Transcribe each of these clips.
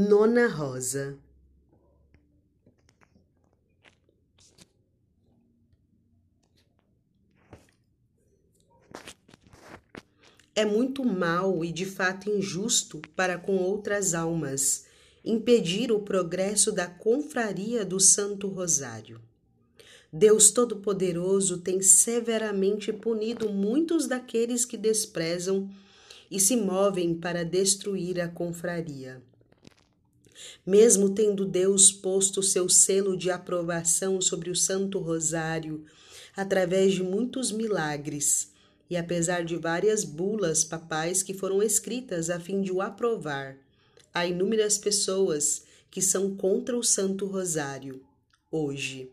Nona Rosa É muito mal e de fato injusto para com outras almas impedir o progresso da confraria do Santo Rosário. Deus Todo-Poderoso tem severamente punido muitos daqueles que desprezam e se movem para destruir a confraria. Mesmo tendo Deus posto seu selo de aprovação sobre o Santo Rosário através de muitos milagres, e apesar de várias bulas papais que foram escritas a fim de o aprovar, há inúmeras pessoas que são contra o Santo Rosário hoje.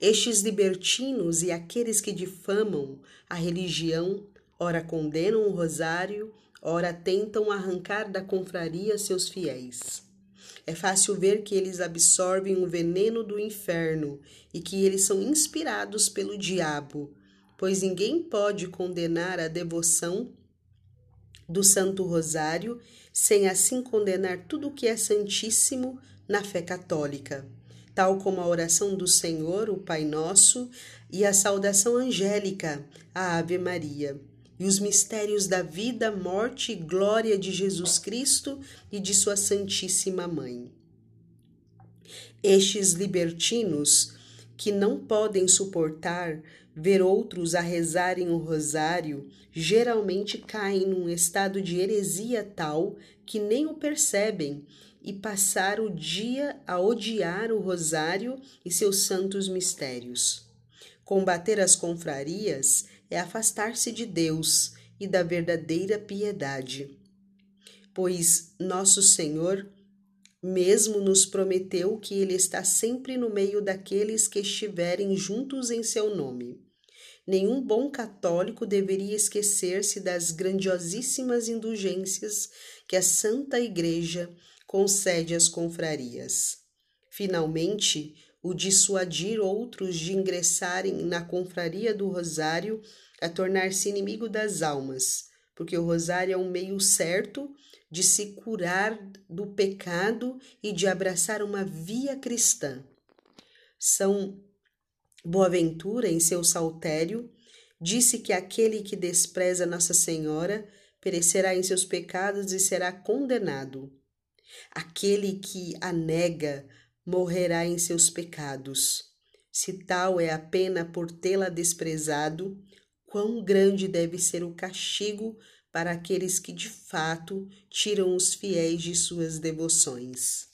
Estes libertinos e aqueles que difamam a religião, ora condenam o rosário, ora tentam arrancar da confraria seus fiéis. É fácil ver que eles absorvem o veneno do inferno e que eles são inspirados pelo diabo pois ninguém pode condenar a devoção do Santo Rosário sem assim condenar tudo o que é santíssimo na fé católica, tal como a oração do Senhor, o Pai Nosso, e a saudação angélica, a Ave Maria, e os mistérios da vida, morte e glória de Jesus Cristo e de Sua Santíssima Mãe. Estes libertinos que não podem suportar ver outros a rezarem o rosário, geralmente caem num estado de heresia tal que nem o percebem e passar o dia a odiar o rosário e seus santos mistérios. Combater as confrarias é afastar-se de Deus e da verdadeira piedade. Pois nosso Senhor mesmo nos prometeu que ele está sempre no meio daqueles que estiverem juntos em seu nome. Nenhum bom católico deveria esquecer-se das grandiosíssimas indulgências que a Santa Igreja concede às confrarias. Finalmente, o dissuadir outros de ingressarem na confraria do Rosário a tornar-se inimigo das almas, porque o Rosário é um meio certo de se curar do pecado e de abraçar uma via cristã. São Boaventura, em seu saltério, disse que aquele que despreza Nossa Senhora perecerá em seus pecados e será condenado. Aquele que a nega morrerá em seus pecados. Se tal é a pena por tê-la desprezado, quão grande deve ser o castigo para aqueles que de fato tiram os fiéis de suas devoções.